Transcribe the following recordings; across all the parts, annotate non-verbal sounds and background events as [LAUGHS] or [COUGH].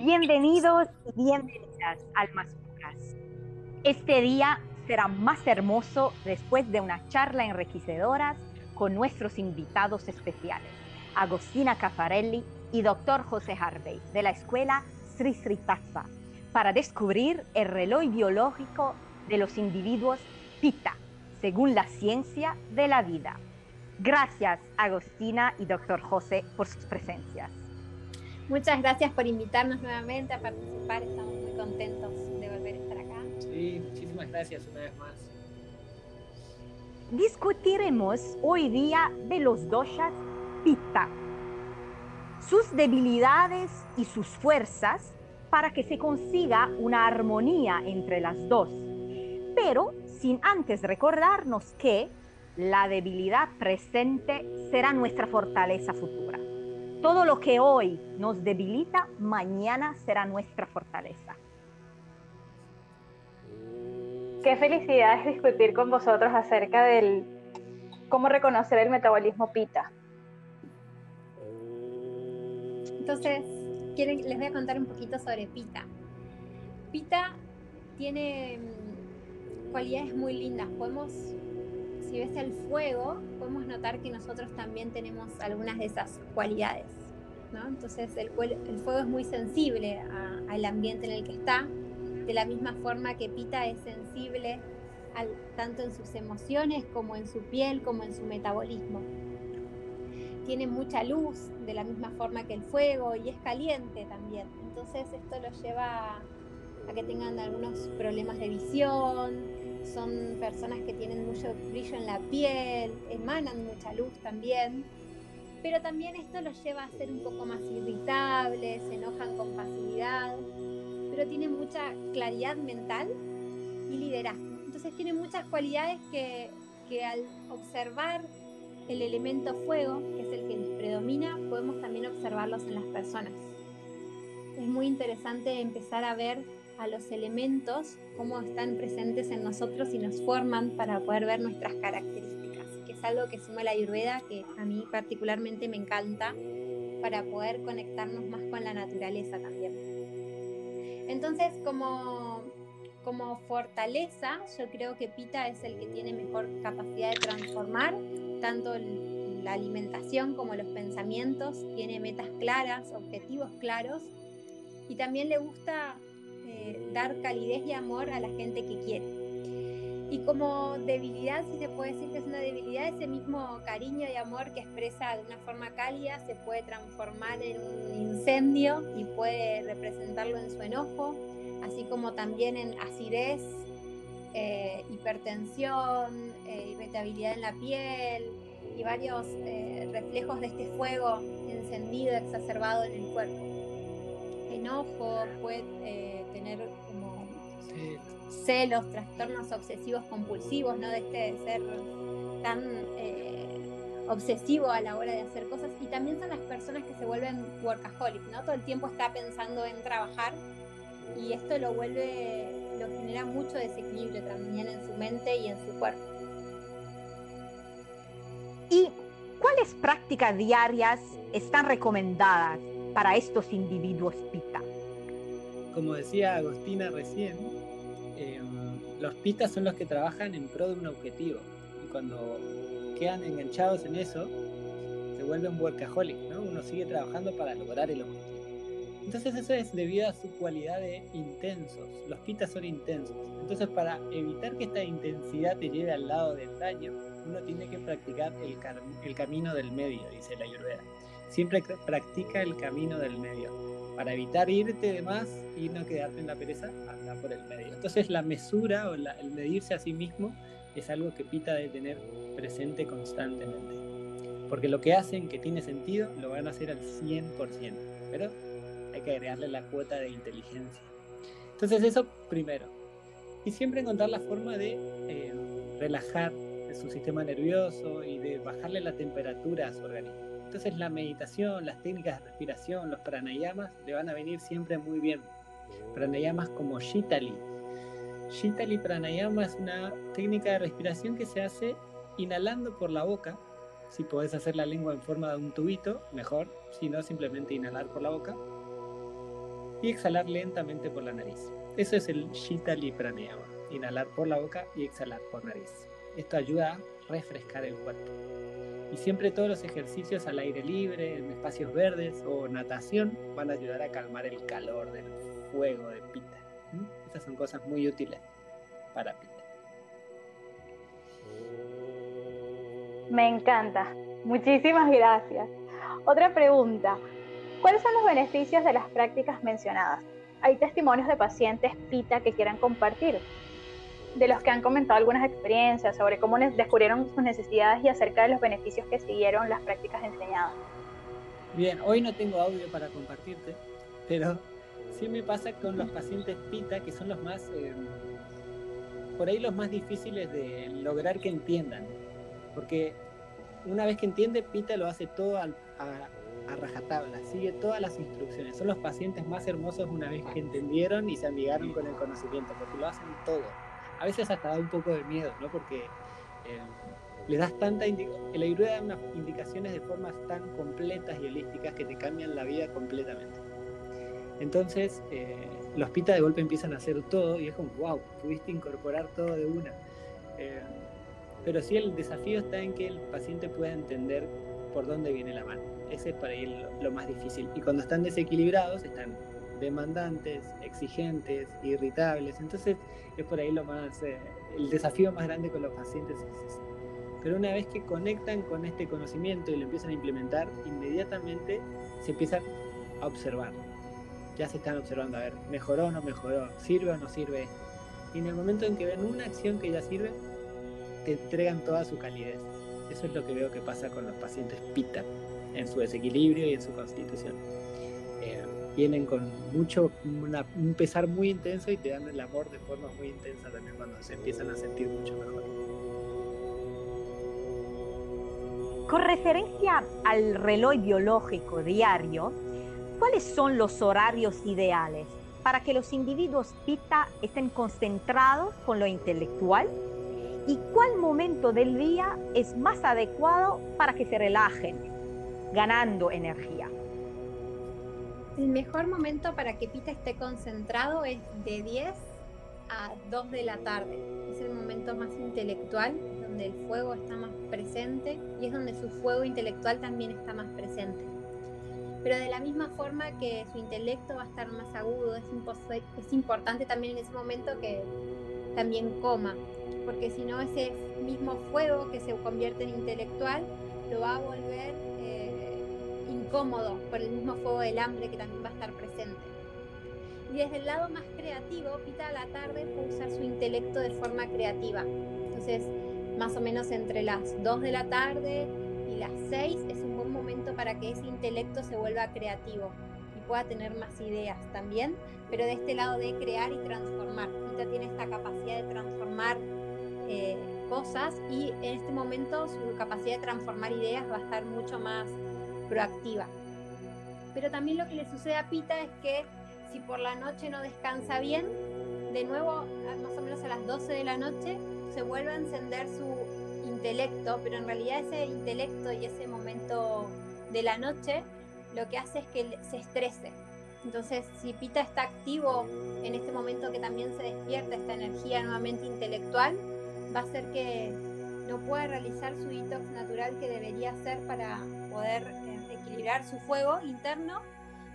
Bienvenidos y bienvenidas, almas puras. Este día será más hermoso después de una charla enriquecedora con nuestros invitados especiales, Agostina Caffarelli y Dr. José Harvey, de la escuela Sri Sri Tattva, para descubrir el reloj biológico de los individuos Pita, según la ciencia de la vida. Gracias, Agostina y Dr. José, por sus presencias. Muchas gracias por invitarnos nuevamente a participar. Estamos muy contentos de volver a estar acá. Sí, muchísimas gracias una vez más. Discutiremos hoy día de los doshas Pitta, sus debilidades y sus fuerzas para que se consiga una armonía entre las dos, pero sin antes recordarnos que la debilidad presente será nuestra fortaleza futura. Todo lo que hoy nos debilita, mañana será nuestra fortaleza. Qué felicidad es discutir con vosotros acerca del cómo reconocer el metabolismo pita. Entonces, les voy a contar un poquito sobre pita. Pita tiene mm, cualidades muy lindas. Podemos si ves el fuego, podemos notar que nosotros también tenemos algunas de esas cualidades. ¿no? Entonces el, fuego es muy sensible al ambiente en el que está, de la misma forma que Pita es sensible tanto en sus emociones como en su piel, como en su metabolismo. Tiene mucha luz, de la misma forma que el fuego, y es caliente también. Entonces esto lo lleva a que tengan algunos problemas de visión, son personas que tienen mucho brillo en la piel, emanan mucha luz también, pero también esto los lleva a ser un poco más irritables, se enojan con facilidad, pero tienen mucha claridad mental y liderazgo. Entonces tienen muchas cualidades que, que al observar el elemento fuego, que es el que les predomina, podemos también observarlos en las personas. Es muy interesante empezar a ver a los elementos, cómo están presentes en nosotros y nos forman para poder ver nuestras características, que es algo que suma la ayurveda, que a mí particularmente me encanta, para poder conectarnos más con la naturaleza también. Entonces, como, como fortaleza, yo creo que Pita es el que tiene mejor capacidad de transformar tanto la alimentación como los pensamientos, tiene metas claras, objetivos claros y también le gusta eh, dar calidez y amor a la gente que quiere. Y como debilidad, si se puede decir que es una debilidad, ese mismo cariño y amor que expresa de una forma cálida se puede transformar en un incendio y puede representarlo en su enojo, así como también en acidez, eh, hipertensión, eh, irritabilidad en la piel y varios reflejos de este fuego encendido, exacerbado en el cuerpo. Enojo, puede tener como celos, trastornos obsesivos compulsivos, ¿no? De este ser tan eh, obsesivo a la hora de hacer cosas. Y también son las personas que se vuelven workaholic, ¿no? Todo el tiempo está pensando en trabajar y esto lo vuelve, lo genera mucho desequilibrio también en su mente y en su cuerpo. ¿Y cuáles prácticas diarias están recomendadas para estos individuos PITA? como decía Agostina recién, em, los pitas son los que trabajan en pro de un objetivo. Y cuando quedan enganchados en eso, se vuelve un workaholic, ¿no? Uno sigue trabajando para lograr el objetivo. Entonces eso es debido a su cualidad de intensos. Los pitas son intensos. Entonces para evitar que esta intensidad te lleve al lado del daño, uno tiene que practicar el, camino del medio, dice la Ayurveda. Siempre practica el camino del medio para evitar irte de más y no quedarte en la pereza, anda por el medio. Entonces la mesura o el medirse a sí mismo es algo que Pita debe tener presente constantemente. Porque lo que hacen que tiene sentido lo van a hacer al 100%, pero hay que agregarle la cuota de inteligencia. Entonces eso primero. Y siempre encontrar la forma de eh, relajar su sistema nervioso y de bajarle la temperatura a su organismo. Entonces la meditación, las técnicas de respiración, los pranayamas le van a venir siempre muy bien. Pranayamas como Shitali. Shitali pranayama es una técnica de respiración que se hace inhalando por la boca. Si podés hacer la lengua en forma de un tubito, mejor. Si no, simplemente inhalar por la boca. y exhalar lentamente por la nariz. Eso es el Shitali Pranayama, inhalar por la boca y exhalar por nariz. Esto ayuda a refrescar el cuerpo. Y siempre todos los ejercicios al aire libre, en espacios verdes o natación van a ayudar a calmar el calor del fuego de pita. Estas son cosas muy útiles para pita. Me encanta. Muchísimas gracias. Otra pregunta. ¿Cuáles son los beneficios de las prácticas mencionadas? Hay testimonios de pacientes PITA que quieran compartir, de los que han comentado algunas experiencias sobre cómo descubrieron sus necesidades y acerca de los beneficios que siguieron las prácticas enseñadas. Bien, hoy no tengo audio para compartirte, pero sí me pasa con los pacientes PITA, que son los más, eh, por ahí los más difíciles de lograr que entiendan, porque una vez que entiende, Pita lo hace todo a, a, rajatabla, sigue todas las instrucciones. Son los pacientes más hermosos una vez que entendieron y se amigaron con el conocimiento, porque lo hacen todo. A veces hasta da un poco de miedo, ¿no? Porque eh, le das tanta el ayuda da unas indicaciones de formas tan completas y holísticas que te cambian la vida completamente. Entonces, eh, los pita de golpe empiezan a hacer todo y es como, wow, pudiste incorporar todo de una. Eh, pero sí el desafío está en que el paciente pueda entender por dónde viene la mano. Ese es para él lo, más difícil. Y cuando están desequilibrados, están demandantes, exigentes, irritables. Entonces es por ahí lo más, eh, el desafío más grande con los pacientes es Pero una vez que conectan con este conocimiento y lo empiezan a implementar, inmediatamente se empiezan a observar. Ya se están observando, a ver, mejoró o no mejoró, sirve o no sirve. Y en el momento en que ven una acción que ya sirve, te entregan toda su calidez. Eso es lo que veo que pasa con los pacientes PITA en su desequilibrio y en su constitución. Vienen con mucho, un pesar muy intenso y te dan el amor de forma muy intensa también cuando se empiezan a sentir mucho mejor. Con referencia al reloj biológico diario, ¿cuáles son los horarios ideales para que los individuos PITA estén concentrados con lo intelectual y cuál momento del día es más adecuado para que se relajen, ganando energía. El mejor momento para que Pita esté concentrado es de 10 a 2 de la tarde. Es el momento más intelectual, donde el fuego está más presente y es donde su fuego intelectual también está más presente. Pero de la misma forma que su intelecto va a estar más agudo, es, es importante también en ese momento que también coma, porque si no ese mismo fuego que se convierte en intelectual lo va a volver incómodo por el mismo fuego del hambre que también va a estar presente. Y desde el lado más creativo, Pita a la tarde puede usar su intelecto de forma creativa. Entonces, más o menos entre las 2 de la tarde y las 6 es un buen momento para que ese intelecto se vuelva creativo y pueda tener más ideas también, pero de este lado de crear y transformar. Pita tiene esta capacidad de transformar eh, cosas y en este momento su capacidad de transformar ideas va a estar mucho más proactiva. Pero también lo que le sucede a Pita es que si por la noche no descansa bien, de nuevo, más o menos a las 12 de la noche, se vuelve a encender su intelecto, pero en realidad ese intelecto y ese momento de la noche lo que hace es que se estrese. Entonces, si Pita está activo en este momento que también se despierta esta energía nuevamente intelectual, va a hacer que no pueda realizar su detox natural que debería hacer para poder equilibrar su fuego interno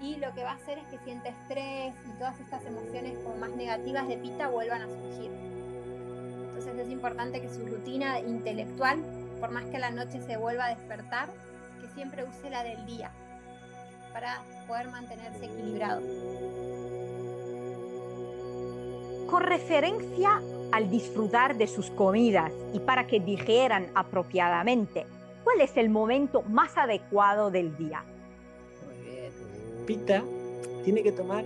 y lo que va a hacer es que sienta estrés y todas estas emociones como más negativas de Pita vuelvan a surgir. Entonces es importante que su rutina intelectual, por más que la noche se vuelva a despertar, que siempre use la del día para poder mantenerse equilibrado. Con referencia al disfrutar de sus comidas y para que digieran apropiadamente, ¿cuál es el momento más adecuado del día? Muy bien. Pita tiene que tomar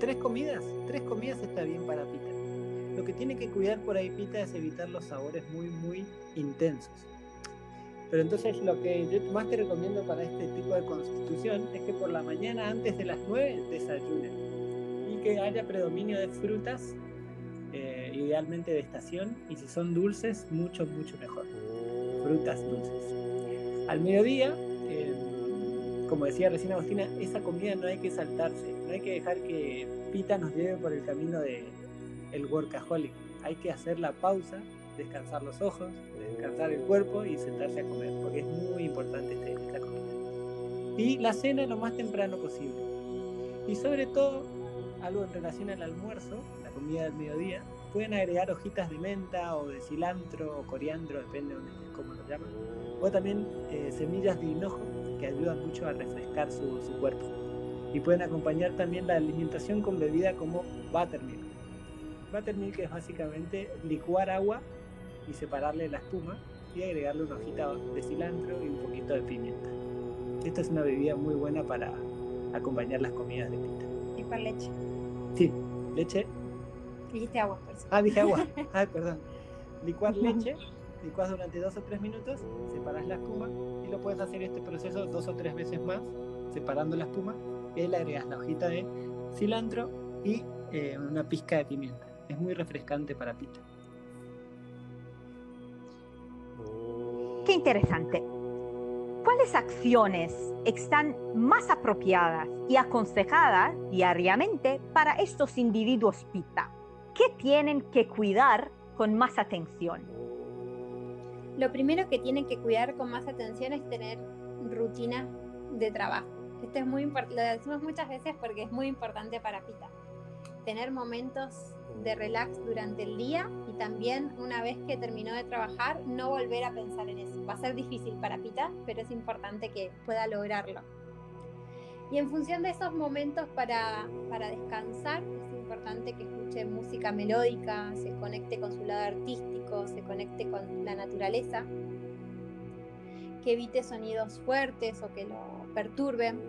tres comidas. Tres comidas está bien para Pita. Lo que tiene que cuidar por ahí Pita es evitar los sabores muy, muy intensos. Pero entonces lo que yo más te recomiendo para este tipo de constitución es que por la mañana antes de las 9 desayunen y que haya predominio de frutas eh, idealmente de estación, y si son dulces, mucho, mucho mejor. Frutas dulces. Al mediodía, eh, como decía recién Agustina, esa comida no hay que saltarse, no hay que dejar que Pita nos lleve por el camino de el workaholic. Hay que hacer la pausa, descansar los ojos, descansar el cuerpo y sentarse a comer, porque es muy importante este, esta comida. Y la cena lo más temprano posible. Y sobre todo, algo en relación al almuerzo, la comida del mediodía, pueden agregar hojitas de menta o de cilantro o coriandro, depende de cómo lo llaman, o también eh, semillas de hinojo que ayudan mucho a refrescar su, su, cuerpo. Y pueden acompañar también la alimentación con bebida como buttermilk. Buttermilk es básicamente licuar agua y separarle la espuma y agregarle una hojita de cilantro y un poquito de pimienta. Esta es una bebida muy buena para acompañar las comidas de pita. Y para leche. Sí, leche Dijiste agua, Ah, dije agua. [LAUGHS] Ah, perdón. Licuar leche, licuas durante dos o tres minutos, separas la espuma y lo puedes hacer este proceso dos o tres veces más, separando la espuma. Y le agregas la hojita de cilantro y eh, una pizca de pimienta. Es muy refrescante para pita. Qué interesante. ¿Cuáles acciones están más apropiadas y aconsejadas diariamente para estos individuos pita? ¿Qué tienen que cuidar con más atención? Lo primero que tienen que cuidar con más atención es tener rutina de trabajo. Esto es muy lo decimos muchas veces porque es muy importante para Pita. Tener momentos de relax durante el día y también una vez que terminó de trabajar no volver a pensar en eso. Va a ser difícil para Pita, pero es importante que pueda lograrlo. Y en función de esos momentos para, para descansar, es importante que escuche música melódica, se conecte con su lado artístico, se conecte con la naturaleza, que evite sonidos fuertes o que lo perturben.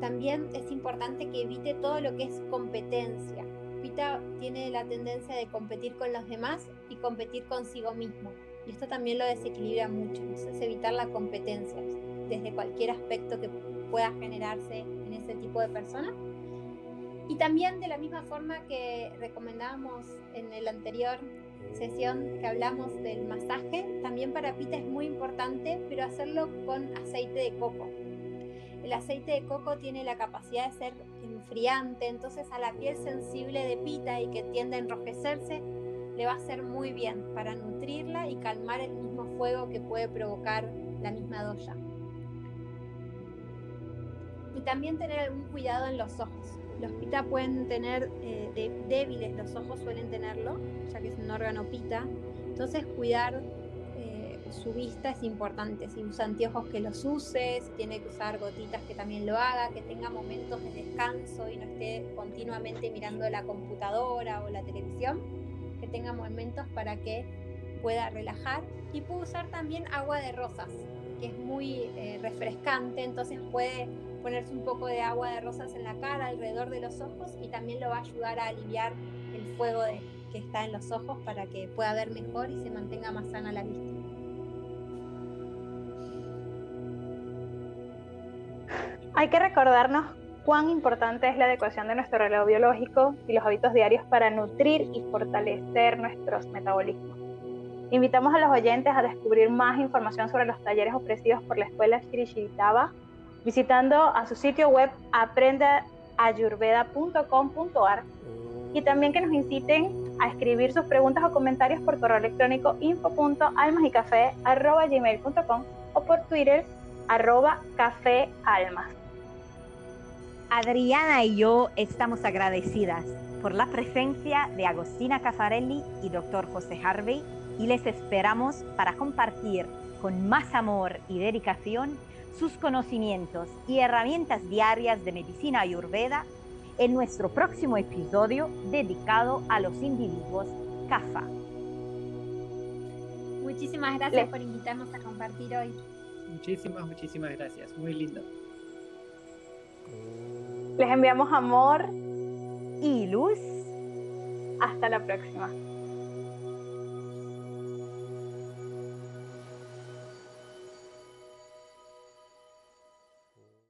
También es importante que evite todo lo que es competencia. Pita tiene la tendencia de competir con los demás y competir consigo mismo. Y esto también lo desequilibra mucho. Entonces evitar la competencia desde cualquier aspecto que pueda generarse en ese tipo de personas. Y también de la misma forma que recomendábamos en la anterior sesión que hablamos del masaje, también para Pita es muy importante, pero hacerlo con aceite de coco. El aceite de coco tiene la capacidad de ser enfriante, entonces a la piel sensible de Pita y que tiende a enrojecerse, le va a hacer muy bien para nutrirla y calmar el mismo fuego que puede provocar la misma doya y también tener algún cuidado en los ojos. Los pita pueden tener eh, débiles, los ojos suelen tenerlo, ya que es un órgano pita. Entonces cuidar eh, su vista es importante. Si usa anteojos que los use, si tiene que usar gotitas que también lo haga, que tenga momentos de descanso y no esté continuamente mirando la computadora o la televisión, que tenga momentos para que pueda relajar. Y puede usar también agua de rosas, que es muy eh, refrescante, entonces puede ponerse un poco de agua de rosas en la cara, alrededor de los ojos y también lo va a ayudar a aliviar el fuego que está en los ojos para que pueda ver mejor y se mantenga más sana la vista. Hay que recordarnos cuán importante es la adecuación de nuestro reloj biológico y los hábitos diarios para nutrir y fortalecer nuestros metabolismos. Invitamos a los oyentes a descubrir más información sobre los talleres ofrecidos por la Escuela Shirishitaba visitando a su sitio web aprendeayurveda.com.ar y también que nos inciten a escribir sus preguntas o comentarios por correo electrónico info.almasycafé.gmail.com o por Twitter arroba. Adriana y yo estamos agradecidas por la presencia de Agostina Cafarelli y Dr. José Harvey y les esperamos para compartir con más amor y dedicación sus conocimientos y herramientas diarias de medicina ayurveda en nuestro próximo episodio dedicado a los individuos CAFA. Muchísimas gracias por invitarnos a compartir hoy. Muchísimas, muchísimas gracias. Muy lindo. Les enviamos amor y luz. Hasta la próxima.